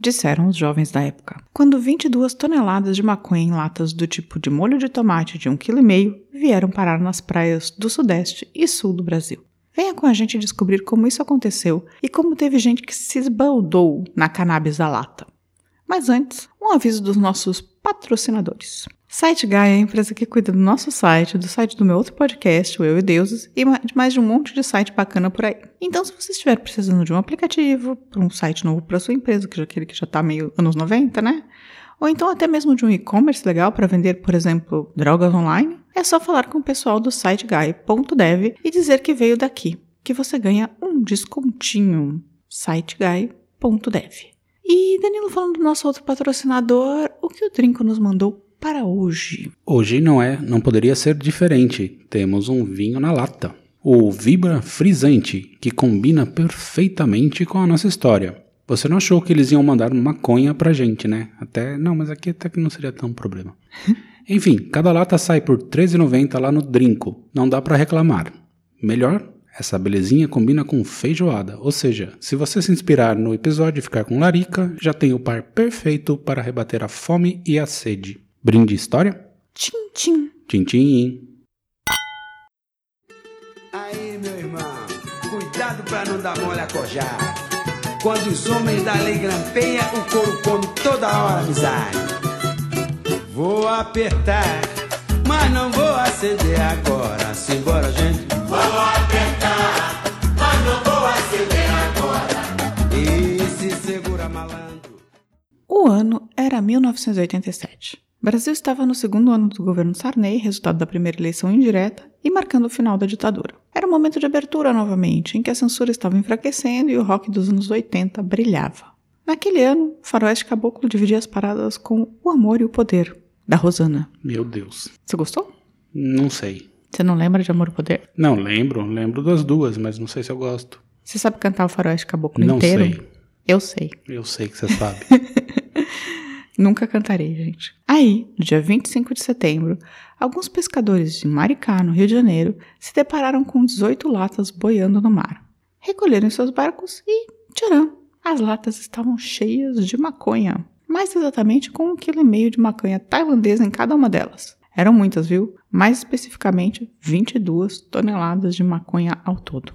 disseram os jovens da época. Quando 22 toneladas de maconha em latas do tipo de molho de tomate de 1,5 kg vieram parar nas praias do sudeste e sul do Brasil. Venha com a gente descobrir como isso aconteceu e como teve gente que se esbaldou na cannabis da lata. Mas antes, um aviso dos nossos patrocinadores. SiteGuy é a empresa que cuida do nosso site, do site do meu outro podcast, o Eu e Deuses, e de mais de um monte de site bacana por aí. Então, se você estiver precisando de um aplicativo, para um site novo para sua empresa, que já aquele que já está meio anos 90, né? Ou então até mesmo de um e-commerce legal para vender, por exemplo, drogas online, é só falar com o pessoal do siteguy.dev e dizer que veio daqui, que você ganha um descontinho. siteguy.dev. E Danilo falando do nosso outro patrocinador, o que o Trinco nos mandou para hoje? Hoje não é, não poderia ser diferente. Temos um vinho na lata. O Vibra Frisante, que combina perfeitamente com a nossa história. Você não achou que eles iam mandar maconha pra gente, né? Até, não, mas aqui até que não seria tão problema. Enfim, cada lata sai por R$13,90 lá no Drinco. Não dá para reclamar. Melhor, essa belezinha combina com feijoada, ou seja, se você se inspirar no episódio e ficar com larica, já tem o par perfeito para rebater a fome e a sede. Brinde história? Tchim, tchim. Tchim, tchim. Aí, meu irmão, cuidado pra não dar mole a cojar. Quando os homens da lei grampeia, o couro come toda hora amizade. Vou apertar, mas não vou acender agora. Simbora, gente. Vou apertar, mas não vou acender agora. E se segura, malandro. O ano era 1987. Brasil estava no segundo ano do governo Sarney, resultado da primeira eleição indireta, e marcando o final da ditadura. Era um momento de abertura novamente, em que a censura estava enfraquecendo e o rock dos anos 80 brilhava. Naquele ano, Faroeste Caboclo dividia as paradas com O Amor e o Poder, da Rosana. Meu Deus. Você gostou? Não sei. Você não lembra de Amor e Poder? Não, lembro. Lembro das duas, mas não sei se eu gosto. Você sabe cantar o Faroeste Caboclo Não inteiro? sei. Eu sei. Eu sei que você sabe. Nunca cantarei, gente. Aí, no dia 25 de setembro, alguns pescadores de Maricá, no Rio de Janeiro, se depararam com 18 latas boiando no mar. Recolheram seus barcos e, tcharam, as latas estavam cheias de maconha. Mais exatamente com um quilo e meio de maconha tailandesa em cada uma delas. Eram muitas, viu? Mais especificamente, 22 toneladas de maconha ao todo.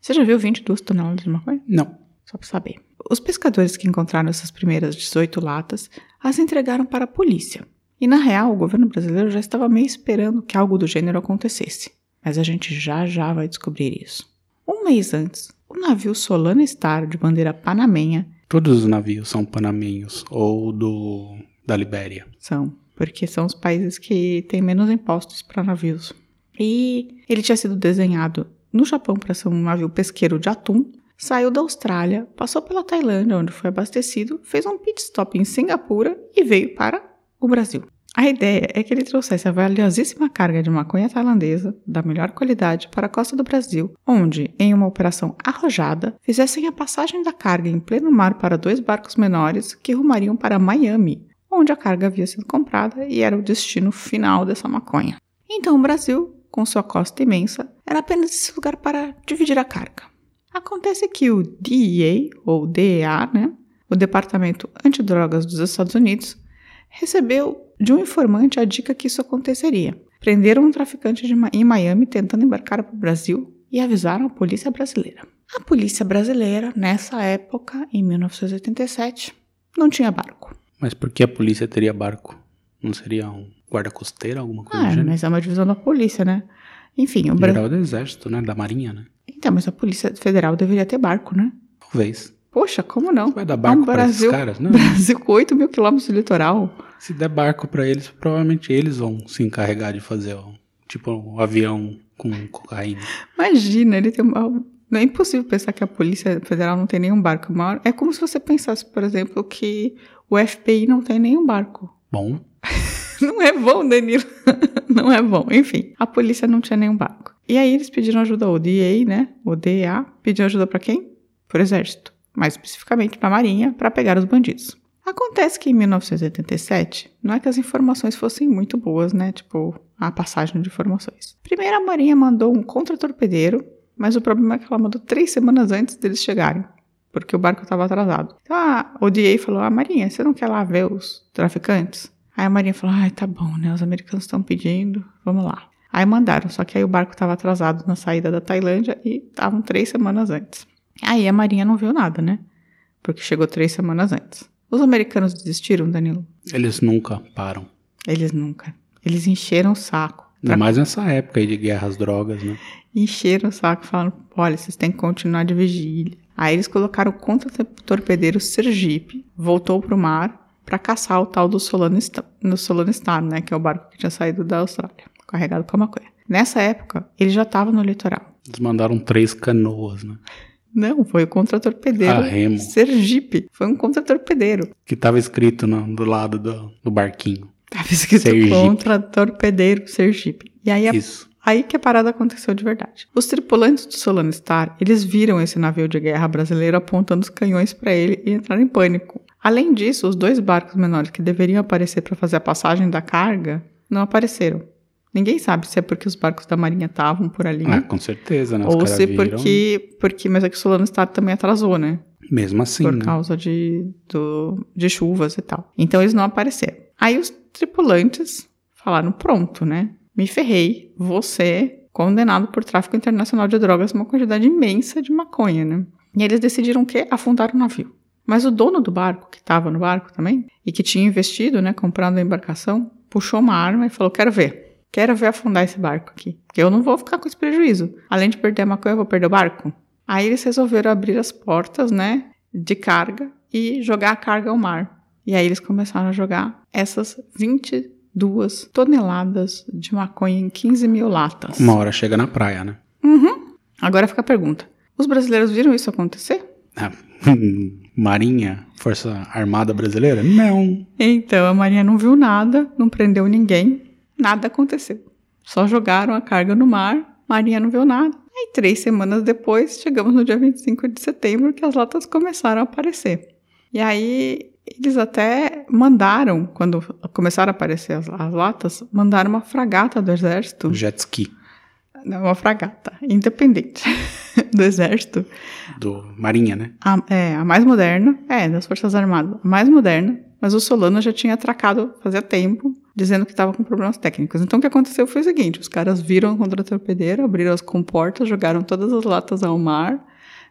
Você já viu 22 toneladas de maconha? não. Só para saber. Os pescadores que encontraram essas primeiras 18 latas as entregaram para a polícia. E na real, o governo brasileiro já estava meio esperando que algo do gênero acontecesse. Mas a gente já já vai descobrir isso. Um mês antes, o navio Solana Star, de bandeira panamenha, Todos os navios são panamenhos ou do da Libéria. são, porque são os países que têm menos impostos para navios. E ele tinha sido desenhado no Japão para ser um navio pesqueiro de atum, saiu da Austrália, passou pela Tailândia, onde foi abastecido, fez um pit stop em Singapura e veio para o Brasil. A ideia é que ele trouxesse a valiosíssima carga de maconha tailandesa, da melhor qualidade, para a costa do Brasil, onde, em uma operação arrojada, fizessem a passagem da carga em pleno mar para dois barcos menores que rumariam para Miami, onde a carga havia sido comprada e era o destino final dessa maconha. Então o Brasil, com sua costa imensa, era apenas esse lugar para dividir a carga. Acontece que o DEA, ou DEA, né, o Departamento Antidrogas dos Estados Unidos, recebeu de um informante a dica que isso aconteceria. Prenderam um traficante Ma- em Miami tentando embarcar para o Brasil e avisaram a polícia brasileira. A polícia brasileira, nessa época, em 1987, não tinha barco. Mas por que a polícia teria barco? Não seria um guarda-costeiro, alguma coisa Ah, mas é uma divisão da polícia, né? Enfim, o Brasil. Geral do exército, né? Da marinha, né? Então, mas a Polícia Federal deveria ter barco, né? Talvez. Poxa, como não? Vai dar barco É um para esses caras? Não. Brasil com 8 mil quilômetros de litoral. Se der barco pra eles, provavelmente eles vão se encarregar de fazer, ó, tipo, um avião com cocaína. Imagina, ele tem uma... Não é impossível pensar que a Polícia Federal não tem nenhum barco maior. É como se você pensasse, por exemplo, que O FBI não tem nenhum barco. Bom, Não é bom, Danilo. não é bom. Enfim, a polícia não tinha nenhum barco. E aí eles pediram ajuda ao DEA, né? O DEA pediu ajuda pra quem? Pro exército. Mais especificamente pra marinha, pra pegar os bandidos. Acontece que em 1987, não é que as informações fossem muito boas, né? Tipo, a passagem de informações. Primeiro a marinha mandou um contra-torpedeiro, mas o problema é que ela mandou três semanas antes deles chegarem. Porque o barco estava atrasado. Então a, o DEA falou: Ah, Marinha, você não quer lá ver os traficantes? Aí a Marinha falou: Ai, tá bom, né? Os americanos estão pedindo, vamos lá. Aí mandaram, só que aí o barco estava atrasado na saída da Tailândia e estavam três semanas antes. Aí a Marinha não viu nada, né? Porque chegou três semanas antes. Os americanos desistiram, Danilo? eles nunca param. Eles nunca. Eles encheram o saco. Ainda mais nessa época aí de guerra às drogas, né? Encheram o saco falando: olha, vocês têm que continuar de vigília. Aí eles colocaram o contra-torpedeiro Sergipe, voltou pro mar para caçar o tal do Solano Star, no Solano Star, né? Que é o barco que tinha saído da Austrália, carregado com a maconha. Nessa época, ele já estava no litoral. Eles mandaram três canoas, né? Não, foi o contra-torpedeiro Ah, remo. Sergipe. Foi um contra-torpedeiro. Que tava escrito no- do lado do, do barquinho. Tava escrito Sergipe. contra-torpedeiro Sergipe. E aí a Isso. Aí que a parada aconteceu de verdade. Os tripulantes do Solano Star, eles viram esse navio de guerra brasileiro apontando os canhões para ele e entraram em pânico. Além disso, os dois barcos menores que deveriam aparecer para fazer a passagem da carga não apareceram. Ninguém sabe se é porque os barcos da marinha estavam por ali Ah, com certeza, né? Os ou se viram. porque, porque mas é que o Solano Star também atrasou, né? Mesmo assim, por né? causa de, do, de chuvas e tal. Então eles não apareceram. Aí os tripulantes falaram: pronto, né? Me ferrei, você condenado por tráfico internacional de drogas, uma quantidade imensa de maconha, né? E eles decidiram que afundar o navio. Mas o dono do barco, que estava no barco também, e que tinha investido, né, comprando a embarcação, puxou uma arma e falou: Quero ver. Quero ver afundar esse barco aqui. Porque eu não vou ficar com esse prejuízo. Além de perder a maconha, eu vou perder o barco. Aí eles resolveram abrir as portas, né, de carga e jogar a carga ao mar. E aí eles começaram a jogar essas 22 toneladas de maconha em 15 mil latas. Uma hora chega na praia, né? Uhum. Agora fica a pergunta: os brasileiros viram isso acontecer? Ah, Marinha, Força Armada Brasileira? Não. Então a Marinha não viu nada, não prendeu ninguém, nada aconteceu. Só jogaram a carga no mar, Marinha não viu nada. Aí três semanas depois, chegamos no dia 25 de setembro, que as latas começaram a aparecer. E aí eles até mandaram, quando começaram a aparecer as, as latas, mandaram uma fragata do exército. Jet ski. Não, uma fragata independente do exército. Do Marinha, né? A, é, a mais moderna, é, das Forças Armadas, a mais moderna, mas o Solano já tinha atracado fazia tempo, dizendo que estava com problemas técnicos. Então o que aconteceu foi o seguinte: os caras viram o contra-torpedeiro, abriram as comportas, jogaram todas as latas ao mar,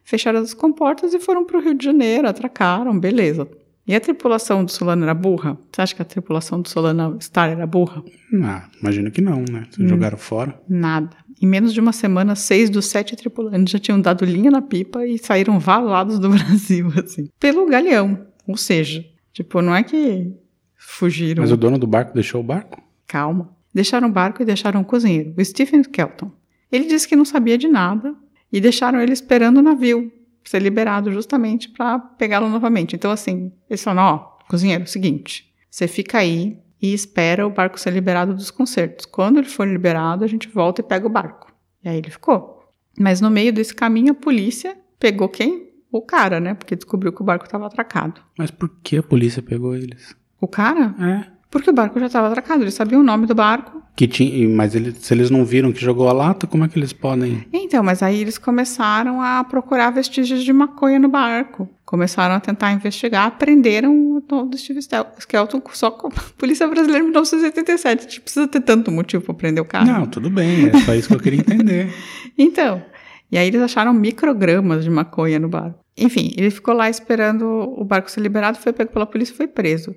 fecharam as comportas e foram para o Rio de Janeiro, atracaram, beleza. E a tripulação do Solano era burra? Você acha que a tripulação do Solano Star era burra? Ah, imagino que não, né? Hum. Jogaram fora. Nada. Em menos de uma semana, seis dos sete tripulantes já tinham dado linha na pipa e saíram valados do Brasil, assim. Pelo galeão. Ou seja, tipo, não é que fugiram. Mas o dono do barco deixou o barco? Calma. Deixaram o barco e deixaram o cozinheiro, o Stephen Kelton. Ele disse que não sabia de nada e deixaram ele esperando o navio ser liberado justamente para pegá-lo novamente. Então, assim, eles falaram: ó, cozinheiro, seguinte, você fica aí e espera o barco ser liberado dos concertos. Quando ele for liberado, a gente volta e pega o barco. E aí ele ficou. Mas no meio desse caminho, a polícia pegou quem? O cara, né? Porque descobriu que o barco estava atracado. Mas por que a polícia pegou eles? O cara? É. Porque o barco já estava atracado. Eles sabiam o nome do barco. Que tinha, mas eles, se eles não viram que jogou a lata, como é que eles podem. Então, mas aí eles começaram a procurar vestígios de maconha no barco. Começaram a tentar investigar, prenderam o tal do Steve Skelton só com a Polícia Brasileira em 1987. A gente precisa ter tanto motivo para prender o cara. Não, tudo bem, é só isso que eu queria entender. Então, e aí eles acharam microgramas de maconha no barco. Enfim, ele ficou lá esperando o barco ser liberado, foi pego pela polícia e foi preso.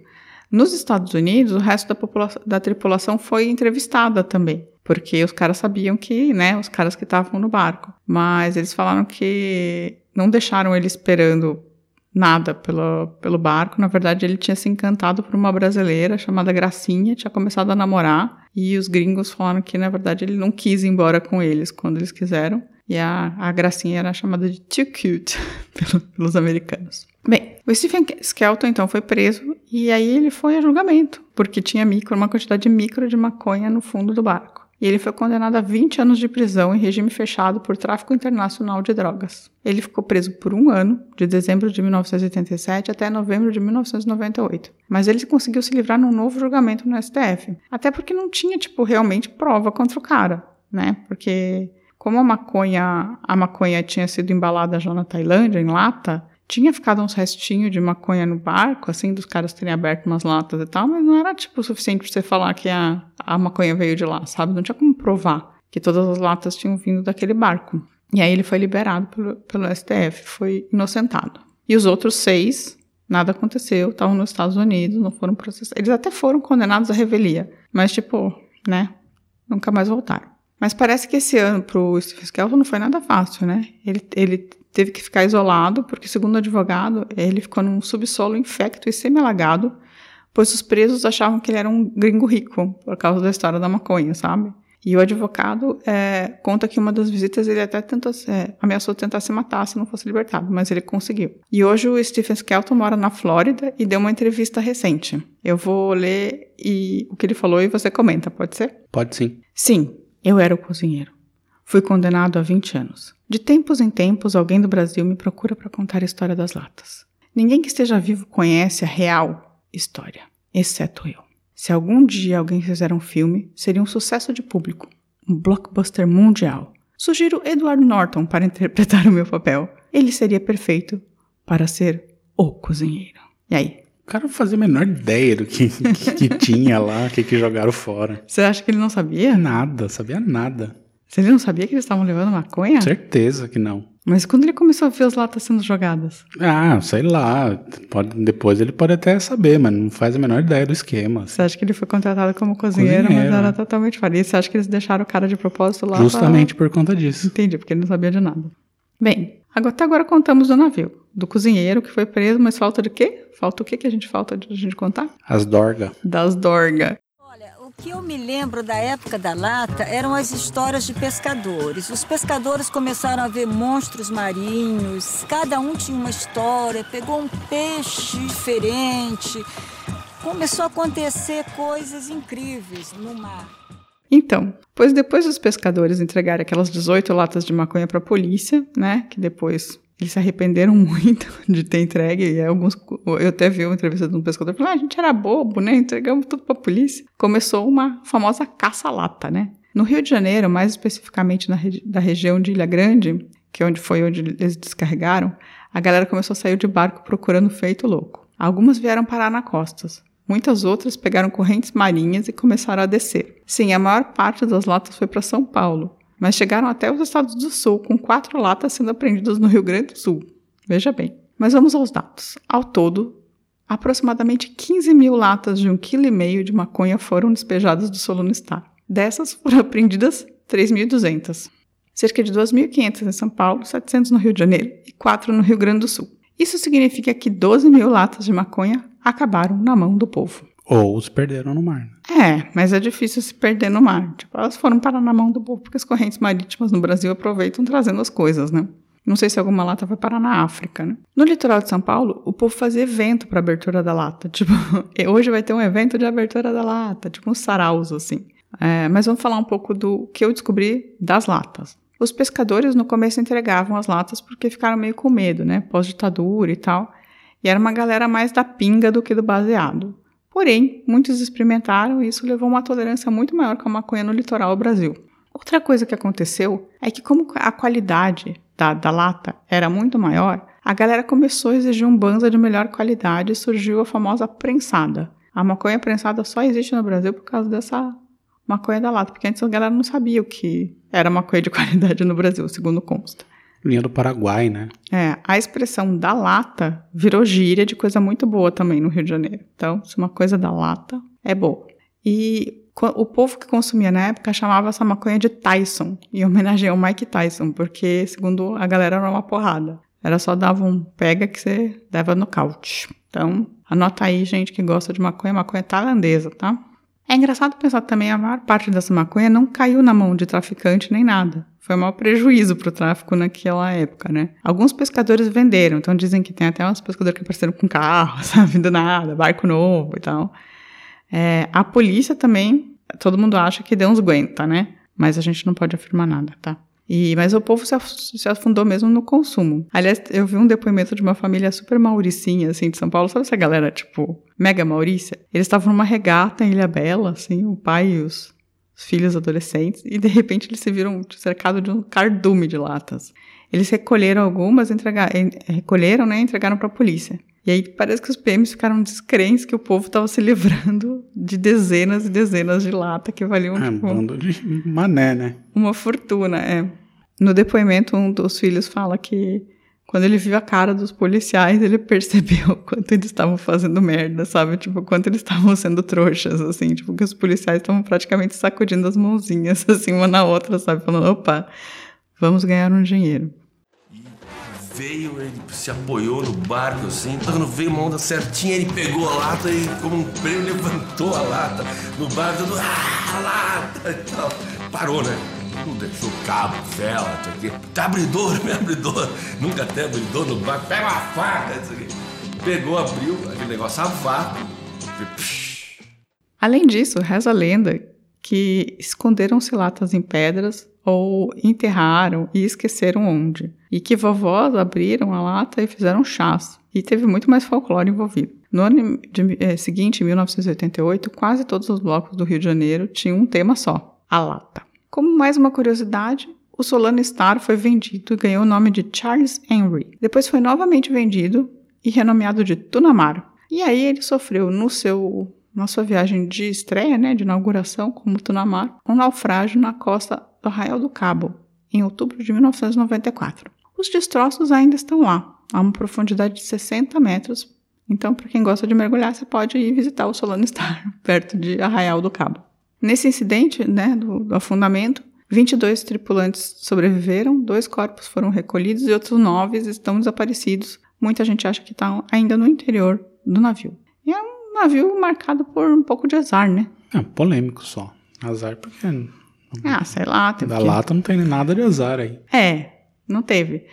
Nos Estados Unidos, o resto da, da tripulação foi entrevistada também, porque os caras sabiam que, né, os caras que estavam no barco. Mas eles falaram que não deixaram ele esperando nada pelo, pelo barco. Na verdade, ele tinha se encantado por uma brasileira chamada Gracinha, tinha começado a namorar, e os gringos falaram que, na verdade, ele não quis ir embora com eles quando eles quiseram. E a, a gracinha era chamada de too cute pelo- pelos americanos. Bem, o Stephen Skelton então foi preso e aí ele foi a julgamento, porque tinha micro, uma quantidade micro de maconha no fundo do barco. E ele foi condenado a 20 anos de prisão em regime fechado por tráfico internacional de drogas. Ele ficou preso por um ano, de dezembro de 1987 até novembro de 1998. Mas ele conseguiu se livrar num novo julgamento no STF. Até porque não tinha, tipo, realmente prova contra o cara, né? Porque como a maconha, a maconha tinha sido embalada já na Tailândia, em lata, tinha ficado uns restinhos de maconha no barco, assim, dos caras terem aberto umas latas e tal, mas não era, tipo, o suficiente pra você falar que a, a maconha veio de lá, sabe? Não tinha como provar que todas as latas tinham vindo daquele barco. E aí ele foi liberado pelo, pelo STF, foi inocentado. E os outros seis, nada aconteceu, estavam nos Estados Unidos, não foram processados. Eles até foram condenados à revelia, mas, tipo, né, nunca mais voltaram. Mas parece que esse ano pro Stephen Skelton não foi nada fácil, né? Ele, ele teve que ficar isolado, porque, segundo o advogado, ele ficou num subsolo infecto e semi-alagado, pois os presos achavam que ele era um gringo rico, por causa da história da maconha, sabe? E o advogado é, conta que uma das visitas ele até tentou, é, ameaçou tentar se matar se não fosse libertado, mas ele conseguiu. E hoje o Stephen Skelton mora na Flórida e deu uma entrevista recente. Eu vou ler e, o que ele falou e você comenta, pode ser? Pode sim. Sim, eu era o cozinheiro. Fui condenado a 20 anos. De tempos em tempos, alguém do Brasil me procura para contar a história das latas. Ninguém que esteja vivo conhece a real história, exceto eu. Se algum dia alguém fizer um filme, seria um sucesso de público, um blockbuster mundial. Sugiro Edward Norton para interpretar o meu papel. Ele seria perfeito para ser o cozinheiro. E aí? O cara não fazia a menor ideia do que, que, que tinha lá, o que, que jogaram fora. Você acha que ele não sabia? Nada, sabia nada. Ele não sabia que eles estavam levando maconha? Certeza que não. Mas quando ele começou a ver as latas sendo jogadas? Ah, sei lá. Pode, depois ele pode até saber, mas não faz a menor ideia do esquema. Você acha que ele foi contratado como cozinheiro, Cozinheiro. mas era totalmente. E você acha que eles deixaram o cara de propósito lá? Justamente por conta disso. Pra... Entendi, porque ele não sabia de nada. Bem, agora, até agora contamos do navio. Do cozinheiro que foi preso, mas falta de quê? Falta o quê que a gente falta de a gente contar? As dorga. Das dorga. O que eu me lembro da época da lata eram as histórias de pescadores. Os pescadores começaram a ver monstros marinhos, cada um tinha uma história, pegou um peixe diferente. Começou a acontecer coisas incríveis no mar. Então, pois depois dos pescadores entregarem aquelas 18 latas de maconha para a polícia, né, que depois eles se arrependeram muito de ter entregue. E alguns, eu até vi uma entrevista de um pescador falando: ah, a gente era bobo, né? Entregamos tudo para a polícia. Começou uma famosa caça-lata, né? No Rio de Janeiro, mais especificamente na da região de Ilha Grande, que é onde foi onde eles descarregaram, a galera começou a sair de barco procurando feito louco. Algumas vieram parar na costas. Muitas outras pegaram correntes marinhas e começaram a descer. Sim, a maior parte das latas foi para São Paulo, mas chegaram até os estados do sul, com quatro latas sendo apreendidas no Rio Grande do Sul. Veja bem. Mas vamos aos dados. Ao todo, aproximadamente 15 mil latas de um quilo e meio de maconha foram despejadas do solo no estado. Dessas foram apreendidas 3.200. Cerca de 2.500 em São Paulo, 700 no Rio de Janeiro e 4 no Rio Grande do Sul. Isso significa que 12 mil latas de maconha acabaram na mão do povo. Ou se perderam no mar. É, mas é difícil se perder no mar. Tipo, elas foram parar na mão do povo porque as correntes marítimas no Brasil aproveitam trazendo as coisas, né? Não sei se alguma lata vai parar na África, né? No litoral de São Paulo, o povo fazia evento para abertura da lata. Tipo, hoje vai ter um evento de abertura da lata, tipo uns saraus, assim. É, mas vamos falar um pouco do que eu descobri das latas. Os pescadores no começo entregavam as latas porque ficaram meio com medo, né? Pós-ditadura e tal. E era uma galera mais da pinga do que do baseado. Porém, muitos experimentaram e isso levou a uma tolerância muito maior com a maconha no litoral do Brasil. Outra coisa que aconteceu é que, como a qualidade da, da lata era muito maior, a galera começou a exigir um banza de melhor qualidade e surgiu a famosa prensada. A maconha prensada só existe no Brasil por causa dessa maconha da lata, porque antes a galera não sabia o que era maconha de qualidade no Brasil, segundo consta. Linha do Paraguai, né? É, a expressão da lata virou gíria de coisa muito boa também no Rio de Janeiro. Então, se uma coisa da lata é boa. E o povo que consumia na época chamava essa maconha de Tyson, homenagem ao Mike Tyson, porque, segundo a galera, era uma porrada. Era só dava um pega que você dava nocaute. Então, anota aí, gente que gosta de maconha, maconha tailandesa, tá? É engraçado pensar também a maior parte dessa maconha não caiu na mão de traficante nem nada. Foi o maior prejuízo para o tráfico naquela época, né? Alguns pescadores venderam, então dizem que tem até uns pescadores que apareceram com carro, sabe, do nada, barco novo e tal. É, a polícia também, todo mundo acha que deu uns guenta, né? Mas a gente não pode afirmar nada, tá? E, mas o povo se, af- se afundou mesmo no consumo. Aliás, eu vi um depoimento de uma família super mauricinha, assim, de São Paulo. Sabe essa galera, tipo, mega maurícia? Eles estavam numa regata em Ilha Bela, assim, o pai e os, os filhos adolescentes. E, de repente, eles se viram cercados de um cardume de latas. Eles recolheram algumas, entregaram, recolheram, né, entregaram para a polícia. E aí parece que os PMs ficaram descrentes que o povo estava se livrando de dezenas e dezenas de lata que valiam É, um tipo, bando de mané, né? uma fortuna, é. No depoimento, um dos filhos fala que quando ele viu a cara dos policiais, ele percebeu quanto eles estavam fazendo merda, sabe? Tipo, quanto eles estavam sendo trouxas, assim. Tipo, que os policiais estavam praticamente sacudindo as mãozinhas, assim, uma na outra, sabe? Falando, opa, vamos ganhar um dinheiro. Veio, ele se apoiou no barco assim, quando veio uma onda certinha, ele pegou a lata e, como um prêmio, levantou a lata no barco, ah, a lata e tal. Parou, né? Não deixou cabo, vela, isso aqui. Tá abridor, me abridor. Nunca tem abridor no barco, pega uma faca, isso aqui. Pegou, abriu, aquele negócio a Além disso, reza a lenda que esconderam-se latas em pedras ou enterraram e esqueceram onde. E que vovós abriram a lata e fizeram chás. E teve muito mais folclore envolvido. No ano de- eh, seguinte, em 1988, quase todos os blocos do Rio de Janeiro tinham um tema só: a lata. Como mais uma curiosidade, o Solano Star foi vendido e ganhou o nome de Charles Henry. Depois foi novamente vendido e renomeado de Tunamar. E aí ele sofreu no seu na sua viagem de estreia, né, de inauguração como Tunamar, um naufrágio na costa do Arraial do Cabo, em outubro de 1994. Os destroços ainda estão lá, a uma profundidade de 60 metros. Então, para quem gosta de mergulhar, você pode ir visitar o Solano Star, perto de Arraial do Cabo. Nesse incidente, né, do, do afundamento, 22 tripulantes sobreviveram, dois corpos foram recolhidos e outros nove estão desaparecidos. Muita gente acha que estão ainda no interior do navio. E é um navio marcado por um pouco de azar, né? É polêmico só. Azar porque Ah, sei lá. Da que... lata não tem nada de azar aí. É, não teve.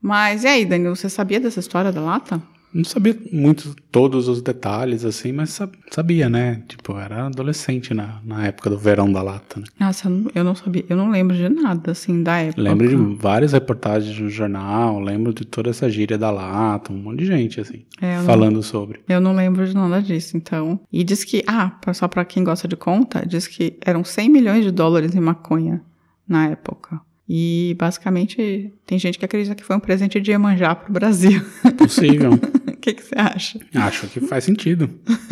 Mas e aí, Danilo, você sabia dessa história da lata? Não sabia muito todos os detalhes, assim, mas sa- sabia, né? Tipo, era adolescente na, na época do verão da lata, né? Nossa, eu não- sabia, eu não lembro de nada, assim, da época. Lembro de várias reportagens no jornal, lembro de toda essa gíria da lata, um monte de gente, assim, É, eu não- falando sobre. Eu não lembro de nada disso, então. E diz que, ah, só pra quem gosta de conta, diz que eram 100 milhões de dólares em maconha na época. E basicamente tem gente que acredita que foi um presente de Iemanjá pro Brasil. Possível. O que, que você acha? Acho que faz sentido.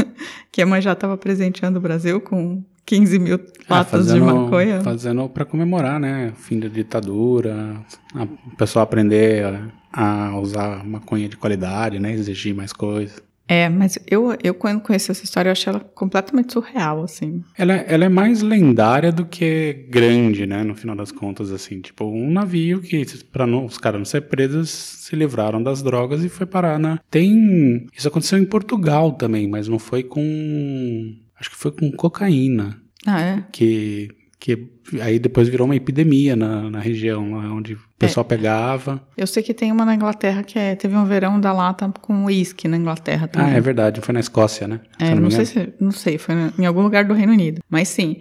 Que Iemanjá tava presenteando o Brasil com 15 mil Ah, latas de maconha? Fazendo pra comemorar, né? Fim da ditadura, a- o pessoal aprender a, a usar maconha de qualidade, né? Exigir mais coisas. É, mas eu, eu quando conheci essa história, eu achei ela completamente surreal, assim. Ela, ela é mais lendária do que grande, né? No final das contas, assim. Tipo, um navio que, pra não, os caras não ser presos, se livraram das drogas e foi parar na... Tem... Isso aconteceu em Portugal também, mas não foi com... Acho que foi com cocaína. Ah, é? Que... que aí depois virou uma epidemia na, na região, lá onde o pessoal pegava. Eu sei que tem uma na Inglaterra que é, teve um verão da lata com uísque na Inglaterra Ah, também. é verdade. Foi na Escócia, né? É, não, me sei se, não sei, foi em algum lugar do Reino Unido. Mas sim.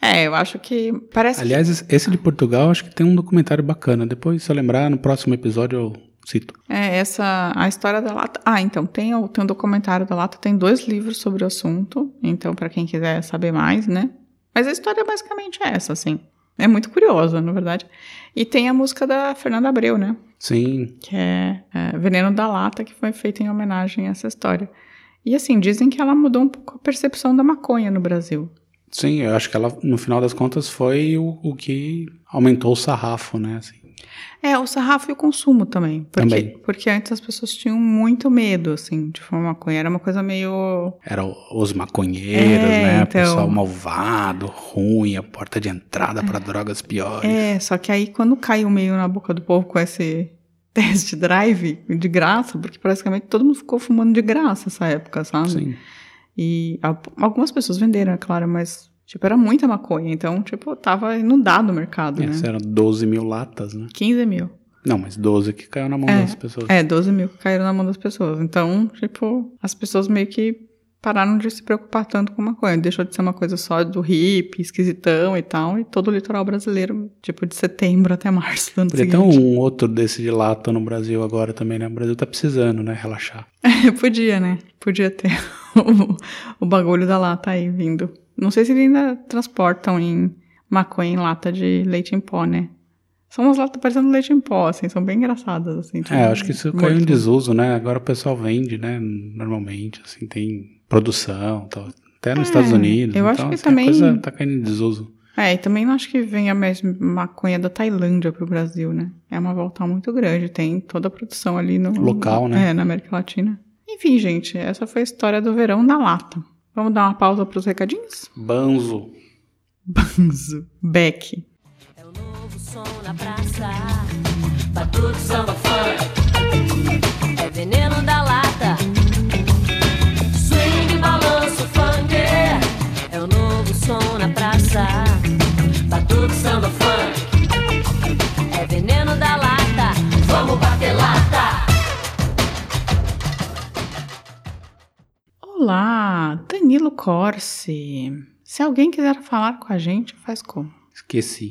É, eu acho que parece Aliás, esse- esse de Portugal, acho que tem um documentário bacana. Depois, se eu lembrar, no próximo episódio eu cito. que é essa a história da lata. Ah, então tem tem um documentário da lata, tem dois livros sobre o assunto. Então, pra quem quiser saber mais, né? Mas a história é basicamente essa, assim. É muito curiosa, na verdade. E tem a música da Fernanda Abreu, né? Sim, que é, é, Veneno da Lata, que foi feita em homenagem a essa história. E assim, dizem que ela mudou um pouco a percepção da maconha no Brasil. sim, eu acho que ela, no final das contas, foi o, o que aumentou o sarrafo, né? Assim. É, o sarrafo e o consumo também. Porque, Também. porque antes as pessoas tinham muito medo, assim, de fumar maconha. Era uma coisa meio. Eram os maconheiros, É, né? então. Pessoal malvado, ruim, a porta de entrada para drogas piores. É, só que aí quando caiu meio na boca do povo com esse test drive de graça, porque praticamente todo mundo ficou fumando de graça essa época, sabe? Sim. E al- algumas pessoas venderam, é claro, mas, tipo, era muita maconha. Então, tipo, tava inundado o mercado, né? Essa eram 12 mil latas, né? 15 mil. Não, mas 12 que caiu na mão É, das pessoas. É, 12 mil que caíram na mão das pessoas. Então, tipo, as pessoas meio que pararam de se preocupar tanto com maconha. Deixou de ser uma coisa só do hippie, esquisitão e tal. E todo o litoral brasileiro, tipo, de setembro até março do ano Podia seguinte. um outro desse de lata no Brasil agora também, né? O Brasil tá precisando, né? Relaxar. Podia, né? Podia ter o, o bagulho da lata aí vindo. Não sei se eles ainda transportam em maconha em lata de leite em pó, né? São umas latas parecendo leite em pó, assim, são bem engraçadas, assim. É, acho que isso caiu em desuso, né? Agora o pessoal vende, né? Normalmente, assim, tem produção, tal. até nos É, Estados Unidos. eu acho então, que assim, também- A coisa tá caindo em desuso. É, e também não acho que venha mais maconha da Tailândia pro Brasil, né? É uma volta muito grande, tem toda a produção ali no... Local, né? É, na América Latina. Enfim, gente, essa foi a história do verão da lata. Vamos dar uma pausa pros recadinhos? Banzo. Banzo. Beck. som na praça. Batuque, samba, funk. É veneno da lata. Swing, balanço, funk. É o novo som na praça. Batuque, samba, funk. É veneno da lata. Vamos bater lata. Olá, Danilo Corsi. Se alguém quiser falar com a gente, faz como? Esqueci.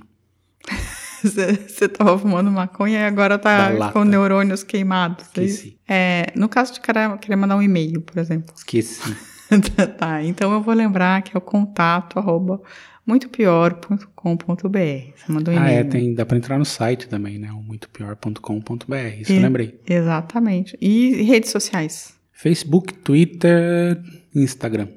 Você tava fumando maconha e agora tá lata. com neurônios queimados. é? Esqueci. É, no caso de cara querer mandar um e-mail, por exemplo. Esqueci. tá, então eu vou lembrar que é o contato arroba muitopior.com.br. Você mandou um Ah, e-mail. é, né? tem, dá pra entrar no site também, né? O muitopior.com.br. Isso E- eu lembrei. Exatamente. E redes sociais? Facebook, Twitter, Instagram.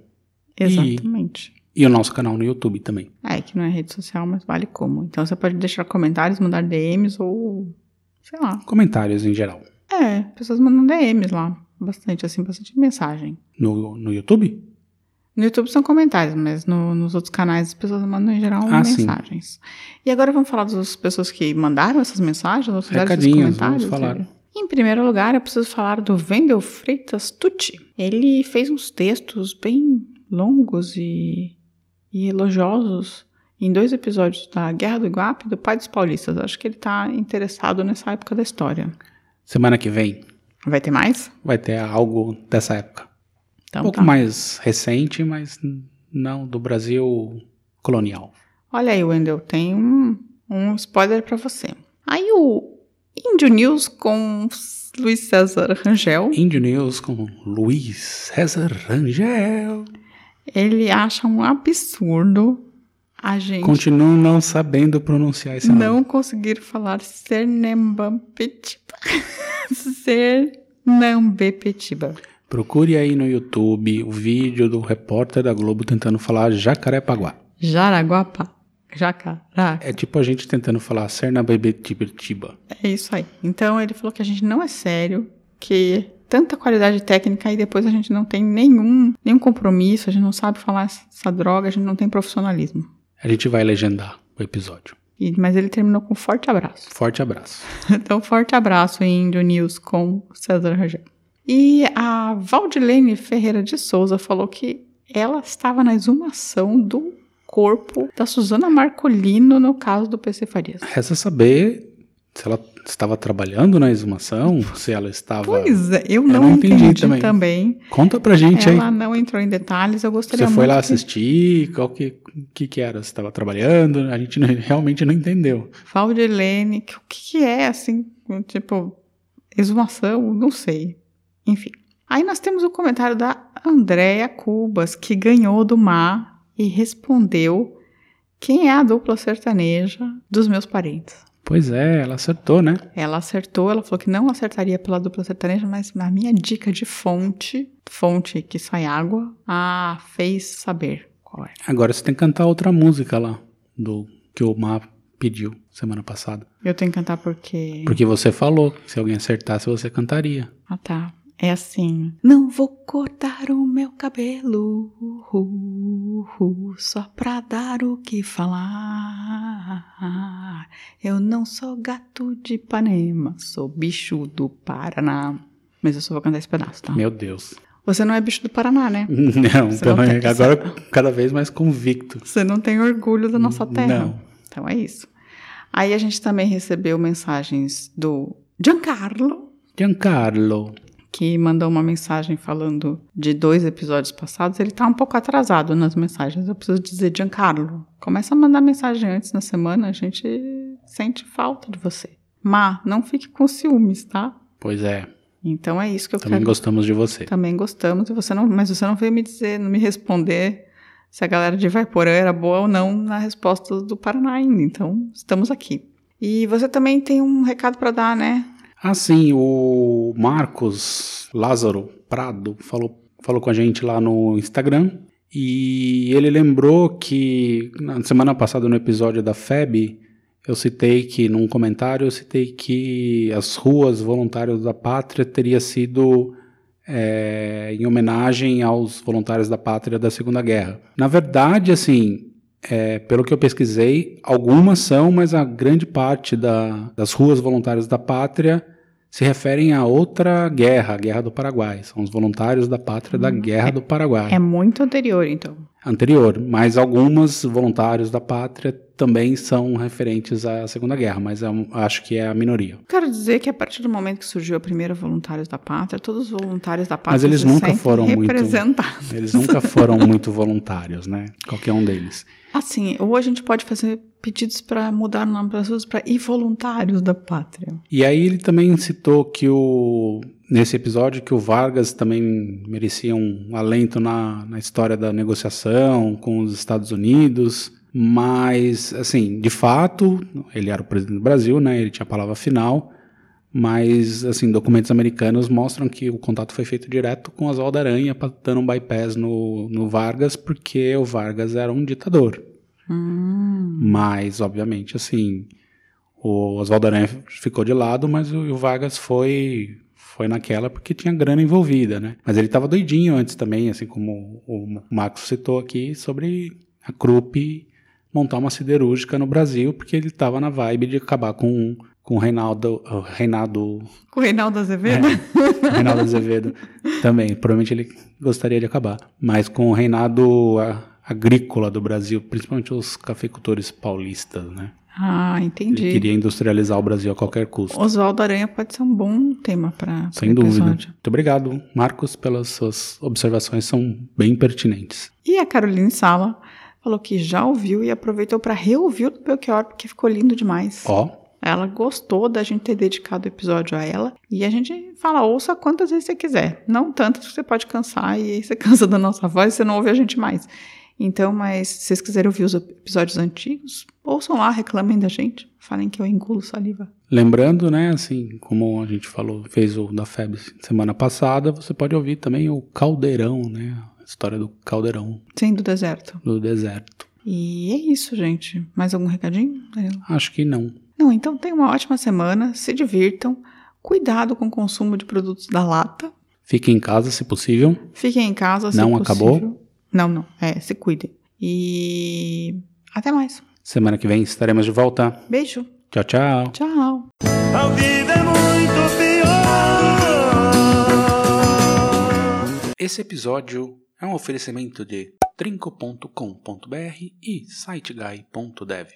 Exatamente. E, e o nosso canal no YouTube também. É, que não é rede social, mas vale como. Então você pode deixar comentários, mandar DMs ou. sei lá. Comentários em geral. É, pessoas mandam DMs lá. Bastante, assim, bastante mensagem. No, no YouTube? No YouTube são comentários, mas no- nos outros canais as pessoas mandam em geral Ah, sim. mensagens. E agora vamos falar das pessoas que mandaram essas mensagens, ou fizeram esses comentários. vamos falar. Em primeiro lugar, eu preciso falar do Wendel Freitas Tucci. Ele fez uns textos bem longos e, e elogiosos em dois episódios da Guerra do Iguape e do Pai dos Paulistas. Acho que ele tá interessado nessa época da história. Semana que vem Vai ter mais? vai ter algo dessa época. Então um pouco tá. mais recente, mas não do Brasil colonial. Olha aí, Wendel, tem um, um spoiler pra você. Aí o Índio News com Luiz César Rangel, Índio News com Luiz César Rangel. Ele acha um absurdo a gente Continuo não sabendo pronunciar esse nome. não conseguir falar Sernambapetiba. Sernambepetiba. Procure aí no YouTube o vídeo do repórter da Globo tentando falar Jacarepaguá. Jaraguapa. Jacará. É tipo a gente tentando falar Sernambebetiba. É isso aí. Então ele falou que a gente não é sério, que tanta qualidade técnica e depois a gente não tem nenhum, nenhum compromisso, a gente não sabe falar essa droga, a gente não tem profissionalismo. A gente vai legendar o episódio. E- mas ele terminou com um forte abraço. Forte abraço. Então, forte abraço em Índio News com César Rangel. E a Valdilene Ferreira de Souza falou que ela estava na exumação do corpo da Suzana Marcolino no caso do PC Farias. Resta saber se ela estava trabalhando na exumação, se ela estava. Pois é, eu Eu não, não entendi entendi, também. também. Conta pra gente Ela aí. não entrou em detalhes, eu gostaria Você foi lá que- assistir? Qual que, que, que era? Você estava trabalhando? A gente não- realmente não entendeu. Valdilene, que- o que, que é assim, tipo, exumação? Não sei. Enfim. Aí nós temos o comentário da Andréia Cubas, que ganhou do Mar e respondeu quem é a dupla sertaneja dos meus parentes. Pois é, ela acertou, né? Ela acertou, ela falou que não acertaria pela dupla sertaneja, mas na minha dica de fonte, fonte que sai água, a fez saber qual é. Agora você tem que cantar outra música lá, do que o Mar pediu semana passada. Eu tenho que cantar porque. Porque você falou que se alguém acertasse, você cantaria. Ah, tá. É assim. Não vou cortar o meu cabelo uh, uh, só pra dar o que falar. Eu não sou gato de Ipanema, sou bicho do Paraná. Mas eu só vou cantar esse pedaço, tá? Meu Deus. Você não é bicho do Paraná, né? Não, Você então, não tem- agora cada vez mais convicto. Você não tem orgulho da nossa terra. Não. Então é isso. Aí a gente também recebeu mensagens do Giancarlo, Giancarlo. Que mandou uma mensagem falando de dois episódios passados. Ele tá um pouco atrasado nas mensagens. Eu preciso dizer, Giancarlo, começa a mandar mensagem antes na semana, a gente sente falta de você. Má, não fique com ciúmes, tá? Pois é, Então é isso que eu também quero. gostamos de você. Também gostamos, e você não, mas você não veio me dizer, não me responder se a galera de Vaiporã era boa ou não na resposta do Paraná ainda. Então, estamos aqui. E você também tem um recado para dar, né? Ah, sim, o Marcos Lázaro Prado falou, falou com a gente lá no Instagram e ele lembrou que na semana passada no episódio da FEB eu citei que, num comentário, eu citei que as ruas voluntários da pátria teria sido é, em homenagem aos voluntários da pátria da Segunda Guerra. Na verdade, assim, é, pelo que eu pesquisei, algumas são, mas a grande parte da- das ruas voluntárias da pátria se referem a outra guerra, a Guerra do Paraguai. São os voluntários da pátria da Guerra do Paraguai É muito anterior, então. anterior, mas algumas voluntários da pátria também são referentes à Segunda Guerra, mas é um- acho que é a minoria. Quero dizer que a partir do momento que surgiu a primeira Voluntários da Pátria, todos os voluntários da Pátria Mas eles nunca foram muito representados. Eles nunca foram muito voluntários, né? Qualquer um deles. Assim, ou a gente pode fazer pedidos para mudar o nome das ruas para ir voluntários da Pátria. E aí ele também citou que o nesse episódio que o Vargas também merecia um alento na, na história da negociação com os Estados Unidos, mas assim, de fato, ele era o presidente do Brasil, né? Ele tinha a palavra final, mas assim, documentos americanos mostram que o contato foi feito direto com Oswaldo Aranha, dando um bypass no, no Vargas, porque o Vargas era um ditador. Mas, obviamente, assim, o Oswaldo Aranha ficou de lado, mas o, o Vargas foi foi naquela porque tinha grana envolvida, né? Mas ele estava doidinho antes também, assim como o Marcos citou aqui, sobre a Krupp montar uma siderúrgica no Brasil, porque ele estava na vibe de acabar com, com o Reinaldo, o Reinaldo Com o Reinaldo Azevedo? Reinaldo Azevedo também. Provavelmente ele gostaria de acabar. Mas com o reinado a- agrícola do Brasil, principalmente os cafeicultores paulistas, né? Ah, Ele entendi. queria industrializar o Brasil a qualquer custo. Oswaldo Aranha pode ser um bom tema para Sem dúvida. Muito obrigado, Marcos, pelas suas observações, são bem pertinentes. E a Caroline Sala falou que já ouviu e aproveitou para reouvir o do Belchior, porque ficou lindo demais. Ó, Ela gostou da gente ter dedicado o episódio a ela. E a gente fala, ouça quantas vezes você quiser. Não tantas que você pode cansar e aí você cansa da nossa voz e você não ouve a gente mais. Então, mas se vocês quiserem ouvir os episódios antigos, ouçam lá, reclamem da gente. Falem que eu engulo saliva. lembrando, né, assim, como a gente falou, fez o da FEB semana passada, você pode ouvir também o Caldeirão, né? A história do Caldeirão Sim, do deserto. do deserto. E é isso, gente. Mais algum recadinho, Danilo? Acho que não. Não, então tenham uma ótima semana, se divirtam, cuidado com o consumo de produtos da lata, Fique em casa, se possível. fiquem em casa se Não possível. acabou? Não, não, é, se cuidem. E até mais. Semana que vem estaremos de volta. Beijo. Tchau, tchau. Tchau. Ao vivo é muito pior. Esse episódio é um oferecimento de trinco.com.br e siteguy.dev.